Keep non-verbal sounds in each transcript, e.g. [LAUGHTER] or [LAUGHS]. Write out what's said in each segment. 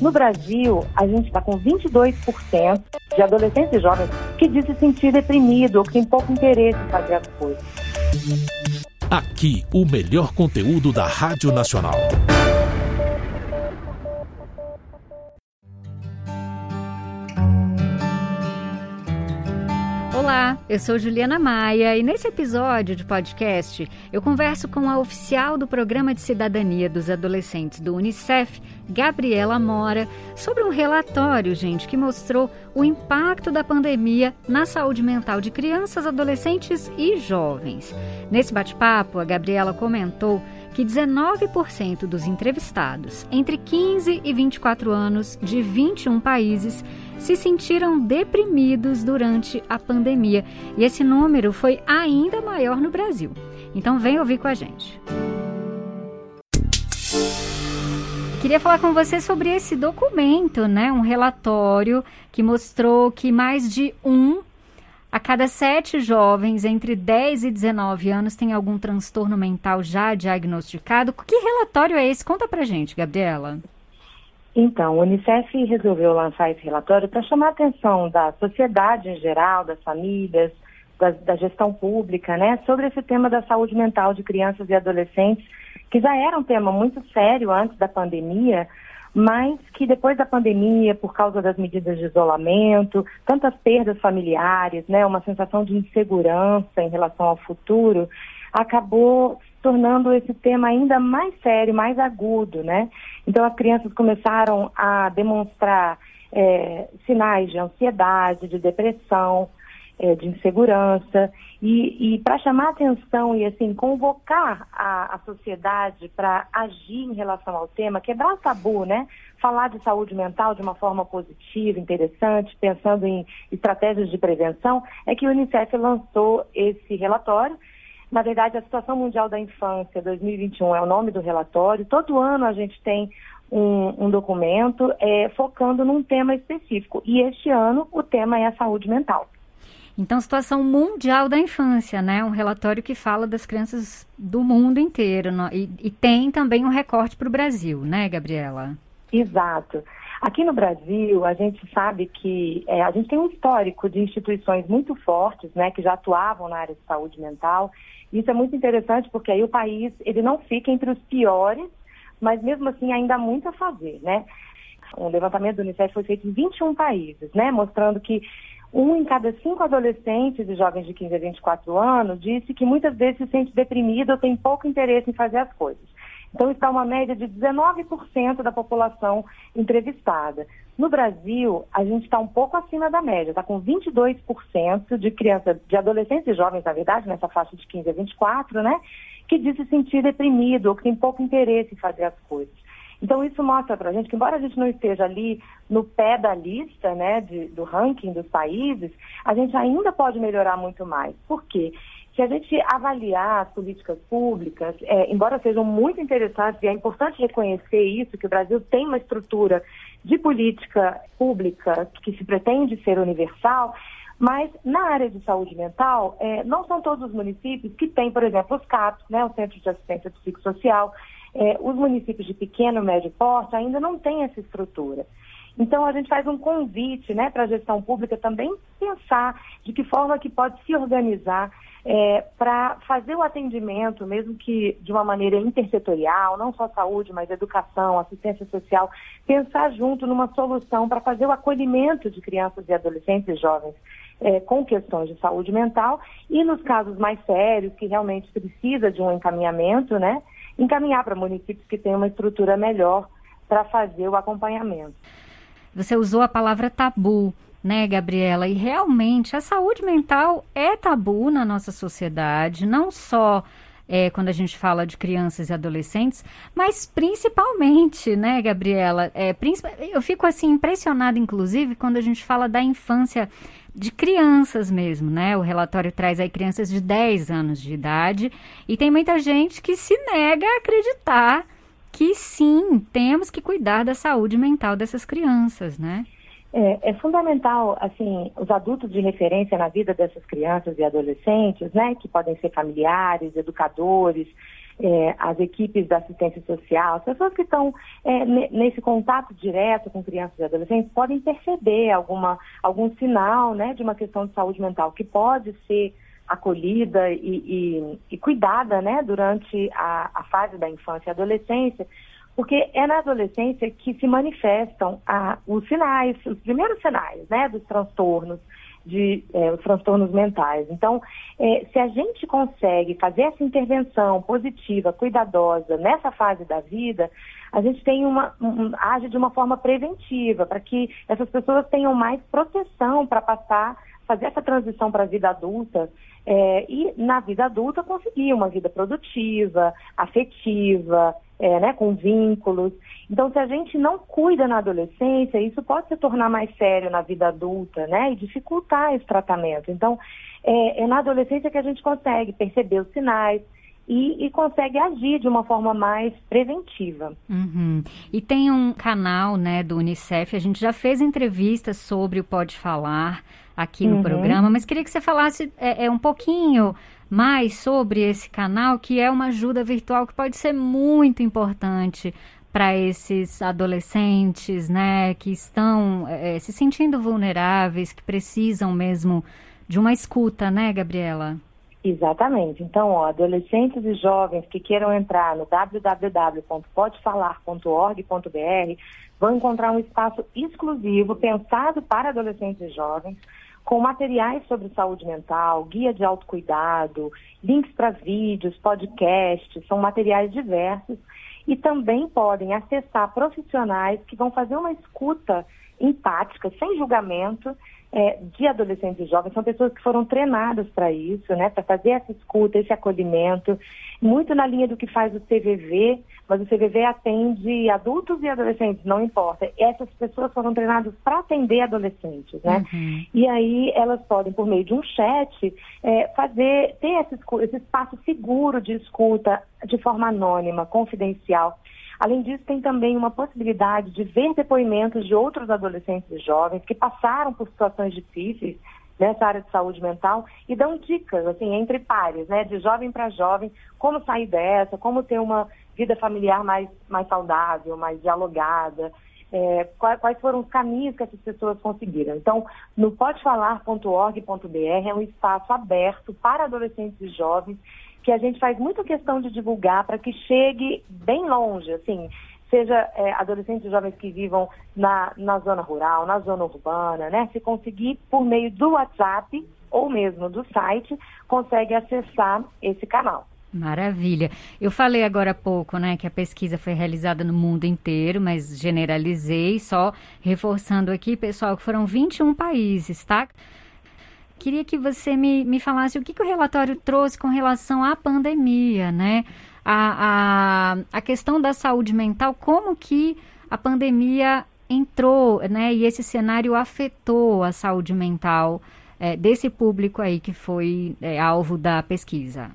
No Brasil, a gente está com 22% de adolescentes e jovens que diz se sentir deprimido ou que tem pouco interesse em fazer as coisas. Aqui, o melhor conteúdo da Rádio Nacional. Eu sou Juliana Maia e nesse episódio de podcast eu converso com a oficial do Programa de Cidadania dos Adolescentes do Unicef, Gabriela Mora, sobre um relatório, gente, que mostrou o impacto da pandemia na saúde mental de crianças, adolescentes e jovens. Nesse bate-papo, a Gabriela comentou que 19% dos entrevistados entre 15 e 24 anos de 21 países se sentiram deprimidos durante a pandemia. E esse número foi ainda maior no Brasil. Então vem ouvir com a gente. Queria falar com você sobre esse documento, né? Um relatório que mostrou que mais de um a cada sete jovens entre 10 e 19 anos tem algum transtorno mental já diagnosticado. Que relatório é esse? Conta pra gente, Gabriela. Então, o Unicef resolveu lançar esse relatório para chamar a atenção da sociedade em geral, das famílias, da, da, gestão pública, né, sobre esse tema da saúde mental de crianças e adolescentes, que já era um tema muito sério antes da pandemia, mas que depois da pandemia, por causa das medidas de isolamento, tantas perdas familiares, né, uma sensação de insegurança em relação ao futuro, acabou tornando esse tema ainda mais sério, mais agudo, né? Então as crianças começaram a demonstrar é, sinais de ansiedade, de depressão, é, de insegurança e, e para chamar atenção e assim convocar a, a sociedade para agir em relação ao tema, quebrar o tabu, né? Falar de saúde mental de uma forma positiva, interessante, pensando em estratégias de prevenção, é que o Unicef lançou esse relatório. Na verdade, a Situação Mundial da Infância 2021 é o nome do relatório. Todo ano a gente tem um, um documento é, focando num tema específico. E este ano o tema é a saúde mental. Então, situação mundial da infância, né? Um relatório que fala das crianças do mundo inteiro. No, e, e, tem também um recorte para o Brasil, né, Gabriela? Exato. Aqui no Brasil, a gente sabe que é, a gente tem um histórico de instituições muito fortes, né, que já atuavam na área de saúde mental. Isso é muito interessante porque aí o país ele não fica entre os piores, mas mesmo assim ainda há muito a fazer, né? Um levantamento do Unicef foi feito em 21 países, né, mostrando que um em cada cinco adolescentes e jovens de 15 a 24 anos disse que muitas vezes se sente deprimido ou tem pouco interesse em fazer as coisas. Então, está uma média de 19% da população entrevistada. No Brasil, a gente está um pouco acima da média, está com 22% de crianças, de adolescentes e jovens, na verdade, nessa faixa de 15 a 24, né, que diz se sentir deprimido ou que tem pouco interesse em fazer as coisas. Então, isso mostra para a gente que, embora a gente não esteja ali no pé da lista, né, de, do ranking dos países, a gente ainda pode melhorar muito mais. Por quê? Se a gente avaliar as políticas públicas, é, embora sejam muito interessantes, e é importante reconhecer isso, que o Brasil tem uma estrutura de política pública que se pretende ser universal, mas na área de saúde mental, é, não são todos os municípios que têm, por exemplo, os CAPs, né, o Centro de Assistência Psicossocial, é, os municípios de pequeno, médio porte ainda não têm essa estrutura. Então, a gente faz um convite né, para a gestão pública também pensar de que forma que pode se organizar é, para fazer o atendimento, mesmo que de uma maneira intersetorial, não só saúde, mas educação, assistência social, pensar junto numa solução para fazer o acolhimento de crianças e adolescentes e jovens é, com questões de saúde mental e nos casos mais sérios, que realmente precisa de um encaminhamento, né? encaminhar para municípios que têm uma estrutura melhor para fazer o acompanhamento. Você usou a palavra tabu, né, Gabriela? E realmente a saúde mental é tabu na nossa sociedade, não só é, quando a gente fala de crianças e adolescentes, mas principalmente, né, Gabriela? É, eu fico assim impressionada, inclusive, quando a gente fala da infância de crianças mesmo, né? O relatório traz aí crianças de 10 anos de idade e tem muita gente que se nega a acreditar que sim, temos que cuidar da saúde mental dessas crianças, né? É, é, fundamental, assim, os adultos de referência na vida dessas crianças e adolescentes, né, que podem ser familiares, educadores, é, as equipes da assistência social, as pessoas que estão é, nesse contato direto com crianças e adolescentes podem perceber alguma, algum sinal né, de uma questão de saúde mental que pode ser acolhida e, e, e cuidada né, durante a, a, fase da infância e adolescência, porque é na adolescência que se manifestam a, os sinais, os primeiros sinais né, dos transtornos de é, os transtornos mentais. Então, é, se a gente consegue fazer essa intervenção positiva, cuidadosa nessa fase da vida, a gente tem uma um, age de uma forma preventiva para que essas pessoas tenham mais proteção para passar fazer essa transição para a vida adulta é, e na vida adulta conseguir uma vida produtiva, afetiva, é, né, com vínculos. Então, se a gente não cuida na adolescência, isso pode se tornar mais sério na vida adulta, né, e dificultar esse tratamento. Então, é, é na adolescência que a gente consegue perceber os sinais, e, e, consegue agir de uma forma mais preventiva. Uhum. E tem um canal né, do Unicef, a gente já fez entrevistas sobre o Pode Falar aqui no uhum. programa, mas queria que você falasse é, é, um pouquinho mais sobre esse canal, que é uma ajuda virtual que pode ser muito importante para esses adolescentes, né, que estão é, se sentindo vulneráveis, que precisam mesmo de uma escuta, né, Gabriela? Exatamente. Então, ó, adolescentes e jovens que queiram entrar no www.podefalar.org.br vão encontrar um espaço exclusivo pensado para adolescentes e jovens, com materiais sobre saúde mental, guia de autocuidado, links para vídeos, podcasts, são materiais diversos e também podem acessar profissionais que vão fazer uma escuta empática, sem julgamento, é, de adolescentes e jovens, são pessoas que foram treinadas para isso, né, para fazer essa escuta, esse acolhimento, muito na linha do que faz o CVV, mas o CVV atende adultos e adolescentes, não importa. Essas pessoas foram treinadas para atender adolescentes, né? Uhum. E aí elas podem, por meio de um chat, é, fazer, ter esse, esse espaço seguro de escuta de forma anônima, confidencial. Além disso, tem também uma possibilidade de ver depoimentos de outros adolescentes e jovens que passaram por situações difíceis nessa área de saúde mental e dão dicas, assim, entre pares, né, de jovem para jovem, como sair dessa, como ter uma vida familiar mais, mais saudável, mais dialogada, é, quais, quais, foram os caminhos que essas pessoas conseguiram. Então, no podefalar.org.br é um espaço aberto para adolescentes e jovens que a gente faz muita questão de divulgar para que chegue bem longe, assim, seja é, adolescentes e jovens que vivam na, na zona rural, na zona urbana, né? Se conseguir por meio do WhatsApp ou mesmo do site, consegue acessar esse canal. Maravilha. Eu falei agora há pouco, né, que a pesquisa foi realizada no mundo inteiro, mas generalizei, só reforçando aqui, pessoal, que foram 21 países, tá? Queria que você me, me falasse o que, que o relatório trouxe com relação à pandemia, né? A, a, a questão da saúde mental, como que a pandemia entrou, né? E esse cenário afetou a saúde mental é, desse público aí que foi é, alvo da pesquisa.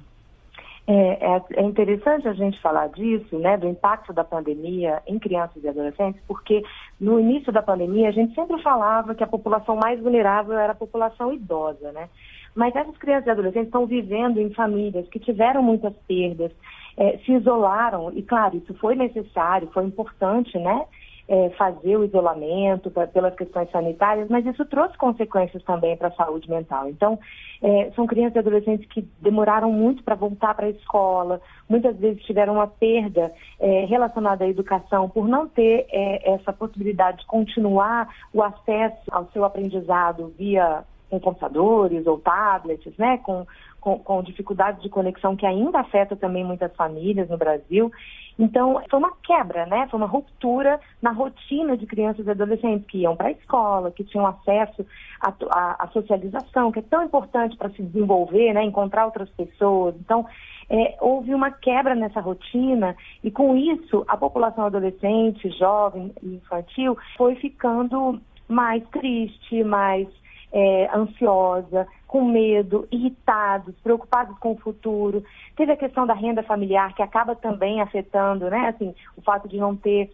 É, é, é, interessante a gente falar disso, né, do impacto da pandemia em crianças e adolescentes, porque no início da pandemia a gente sempre falava que a população mais vulnerável era a população idosa, né? Mas essas crianças e adolescentes estão vivendo em famílias que tiveram muitas perdas, é, se isolaram, e claro, isso foi necessário, foi importante, né? É, fazer o isolamento pra, pelas questões sanitárias, mas isso trouxe consequências também para a saúde mental. Então, é, são crianças e adolescentes que demoraram muito para voltar para a escola, muitas vezes tiveram uma perda é, relacionada à educação por não ter é, essa possibilidade de continuar o acesso ao seu aprendizado via com computadores ou tablets, né, com, com, com dificuldades de conexão que ainda afeta também muitas famílias no Brasil. Então, foi uma quebra, né? Foi uma ruptura na rotina de crianças e adolescentes que iam para a escola, que tinham acesso à, socialização, que é tão importante para se desenvolver, né? Encontrar outras pessoas. Então, é, houve uma quebra nessa rotina e, com isso, a população adolescente, jovem e infantil foi ficando mais triste, mais é, ansiosa, com medo, irritados, preocupados com o futuro. Teve a questão da renda familiar, que acaba também afetando, né? Assim, o fato de não ter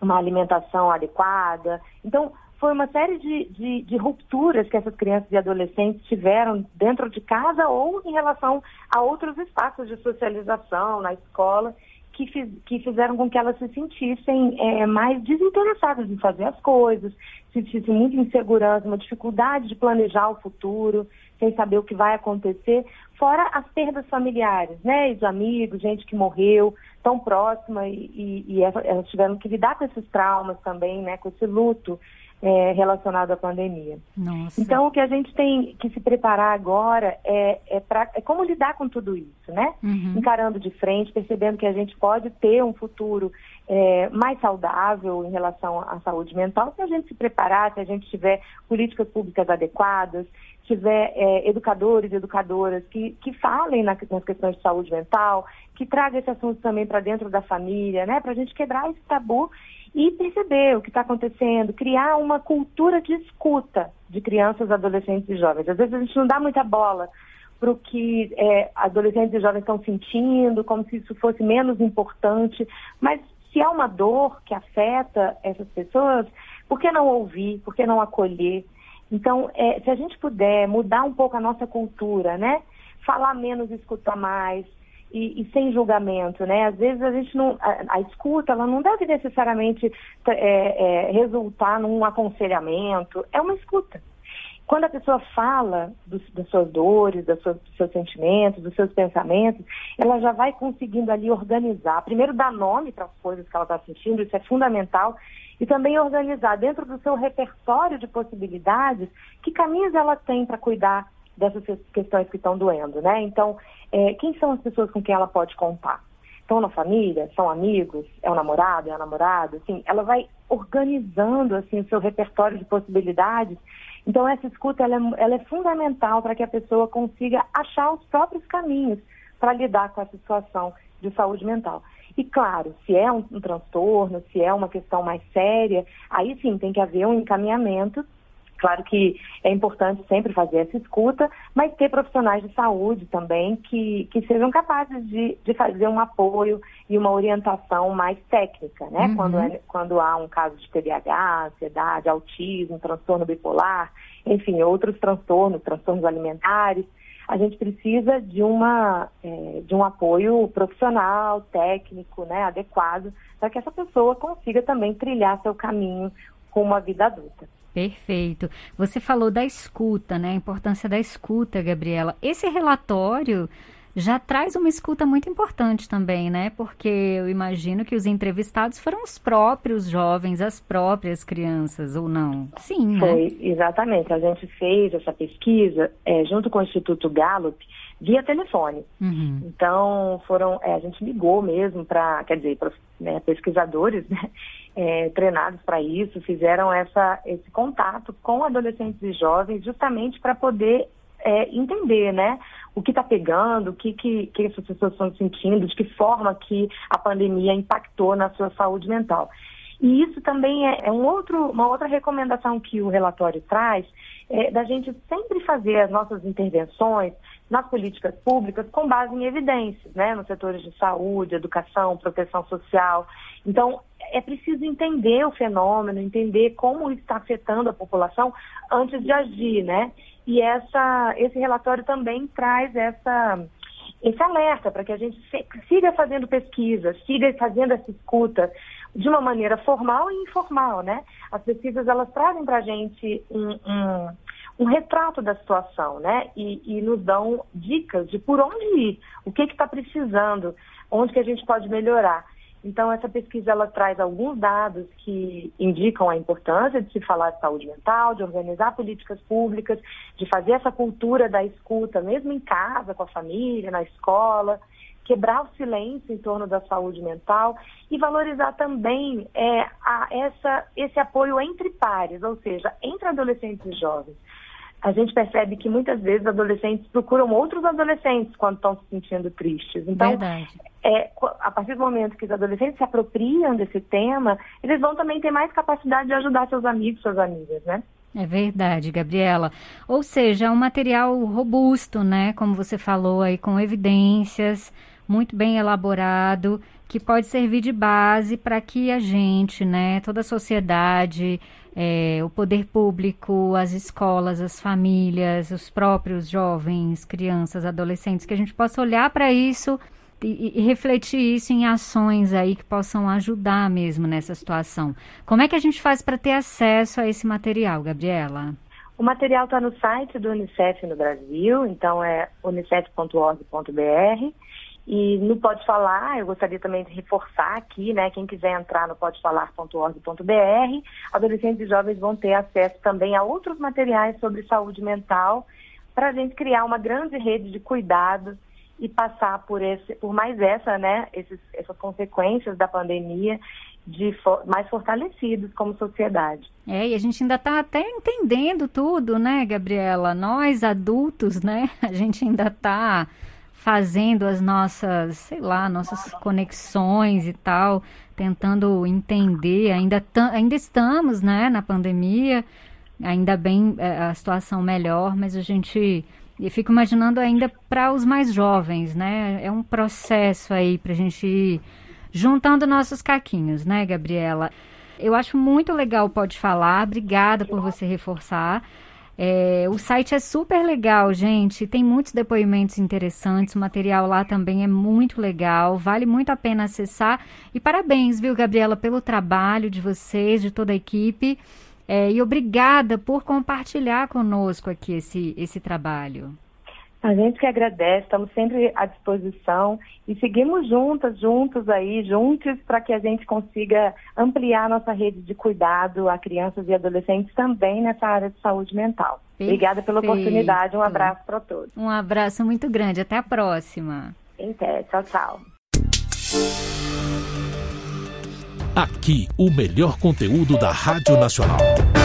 uma alimentação adequada. Então, foi uma série de, de, de, rupturas que essas crianças e adolescentes tiveram dentro de casa ou em relação a outros espaços de socialização na escola que, fiz, que fizeram com que elas se sentissem é, mais desinteressadas em fazer as coisas, sentissem muita insegurança, uma dificuldade de planejar o futuro, sem saber o que vai acontecer, fora as perdas familiares, né? Os amigos, gente que morreu tão próxima e, e, e elas tiveram que lidar com esses traumas também, né? Com esse luto é, relacionado à pandemia. Nossa. Então, o que a gente tem que se preparar agora é, é, pra, é como lidar com tudo isso, né? Uhum. Encarando de frente, percebendo que a gente pode ter um futuro é, mais saudável em relação à saúde mental, se a gente se preparar, se a gente tiver políticas públicas adequadas, tiver é, educadores e educadoras que, que falem na, nas questões de saúde mental, que tragam esse assunto também para dentro da família, né? Para a gente quebrar esse tabu e perceber o que está acontecendo, criar uma cultura de escuta de crianças, adolescentes e jovens. Às vezes a gente não dá muita bola para o que é, adolescentes e jovens estão sentindo, como se isso fosse menos importante, mas se é uma dor que afeta essas pessoas, por que não ouvir, por que não acolher? Então, é, se a gente puder mudar um pouco a nossa cultura, né? Falar menos, escutar mais, e, e, sem julgamento, né? Às vezes a gente não, a, a escuta, ela não deve necessariamente é, é, resultar num aconselhamento, é uma escuta. Quando a pessoa fala dos, das suas dores, das suas, dos seus sentimentos, dos seus pensamentos, ela já vai conseguindo ali organizar. Primeiro dar nome para as coisas que ela está sentindo, isso é fundamental, e também organizar dentro do seu repertório de possibilidades que caminhos ela tem para cuidar dessas questões que estão doendo, né? Então, é, quem são as pessoas com quem ela pode contar? Estão na família? São amigos? É o namorado? É a namorada? Assim, ela vai organizando assim o seu repertório de possibilidades. Então, essa escuta ela é, ela é fundamental para que a pessoa consiga achar os próprios caminhos para lidar com essa situação de saúde mental. E claro, se é um, um, transtorno, se é uma questão mais séria, aí sim tem que haver um encaminhamento Claro que é importante sempre fazer essa escuta, mas ter profissionais de saúde também que, que sejam capazes de, de fazer um apoio e uma orientação mais técnica, né? Uhum. Quando, é, quando há um caso de TDAH, ansiedade, autismo, transtorno bipolar, enfim, outros transtornos, transtornos alimentares, a gente precisa de, uma, é, de um apoio profissional, técnico, né, adequado, para que essa pessoa consiga também trilhar seu caminho com uma vida adulta. Perfeito. Você falou da escuta, né? A importância da escuta, Gabriela. Esse relatório já traz uma escuta muito importante também, né? Porque eu imagino que os entrevistados foram os próprios jovens, as próprias crianças, ou não? Sim, né? Foi, exatamente. A gente fez essa pesquisa é, junto com o Instituto Gallup via telefone. Uhum. Então, foram, é, a gente ligou mesmo para, quer dizer, pra, né, pesquisadores, [LAUGHS] né? é, treinados para isso, fizeram essa, esse contato com adolescentes e jovens justamente para poder é, entender, né? O que está pegando, o que, que, que essas pessoas estão sentindo, de que forma que a pandemia impactou na sua saúde mental. E isso também é, é um outro, uma outra recomendação que o relatório traz, é, da gente sempre fazer as nossas intervenções nas políticas públicas com base em evidências, né, nos setores de saúde, educação, proteção social. Então, é preciso entender o fenômeno, entender como está afetando a população antes de agir, né? E essa, esse relatório também traz essa, esse alerta para que a gente siga fazendo pesquisa, siga fazendo essa escuta de uma maneira formal e informal, né? As pesquisas elas trazem para a gente um, um, um, retrato da situação, né? E, e, nos dão dicas de por onde ir, o que está precisando, onde que a gente pode melhorar. Então, essa pesquisa ela traz alguns dados que indicam a importância de se falar de saúde mental, de organizar políticas públicas, de fazer essa cultura da escuta, mesmo em casa, com a família, na escola, quebrar o silêncio em torno da saúde mental e valorizar também é, a, essa, esse apoio entre pares, ou seja, entre adolescentes e jovens a gente percebe que muitas vezes adolescentes procuram outros adolescentes quando estão se sentindo tristes. Então, Verdade. É, a partir do momento que os adolescentes se apropriam desse tema, eles vão também ter mais capacidade de ajudar seus amigos, suas amigas, né? É verdade, Gabriela. Ou seja, é um material robusto, né? Como você falou aí, com evidências, muito bem elaborado, que pode servir de base para que a gente, né, toda a sociedade, é, o poder público, as escolas, as famílias, os próprios jovens, crianças, adolescentes, que a gente possa olhar para isso e, e, refletir isso em ações aí que possam ajudar mesmo nessa situação. Como é que a gente faz para ter acesso a esse material, Gabriela? O material está no site do Unicef no Brasil, então é unicef.org.br. E no Pode Falar, eu gostaria também de reforçar aqui, né? Quem quiser entrar no podefalar.org.br, adolescentes e jovens vão ter acesso também a outros materiais sobre saúde mental, para a gente criar uma grande rede de cuidados e passar por, esse, por mais essa, né, esses, essas consequências da pandemia de for, mais fortalecidos como sociedade. É, e a gente ainda está até entendendo tudo, né, Gabriela? Nós adultos, né, [LAUGHS] a gente ainda está fazendo as nossas, sei lá, nossas conexões e tal, tentando entender. Ainda, ainda estamos, né, na pandemia, ainda bem é, a situação melhor, mas a gente e fico imaginando ainda para os mais jovens, né? É um processo aí para a gente ir juntando nossos caquinhos, né, Gabriela? Eu acho muito legal Pode Falar. Obrigada por você reforçar. É, o site é super legal, gente. Tem muitos depoimentos interessantes. O material lá também é muito legal. Vale muito a pena acessar. E parabéns, viu, Gabriela, pelo trabalho de vocês, de toda a equipe. É, e obrigada por compartilhar conosco aqui esse, esse trabalho. A gente que agradece, estamos sempre à disposição e seguimos juntas, juntos aí, juntos, para que a gente consiga ampliar nossa rede de cuidado a crianças e adolescentes também nessa área de saúde mental. Perfeito. Obrigada pela oportunidade, um abraço para todos. Um abraço muito grande, até a próxima. Até, tchau, tchau. Aqui, o melhor conteúdo da Rádio Nacional.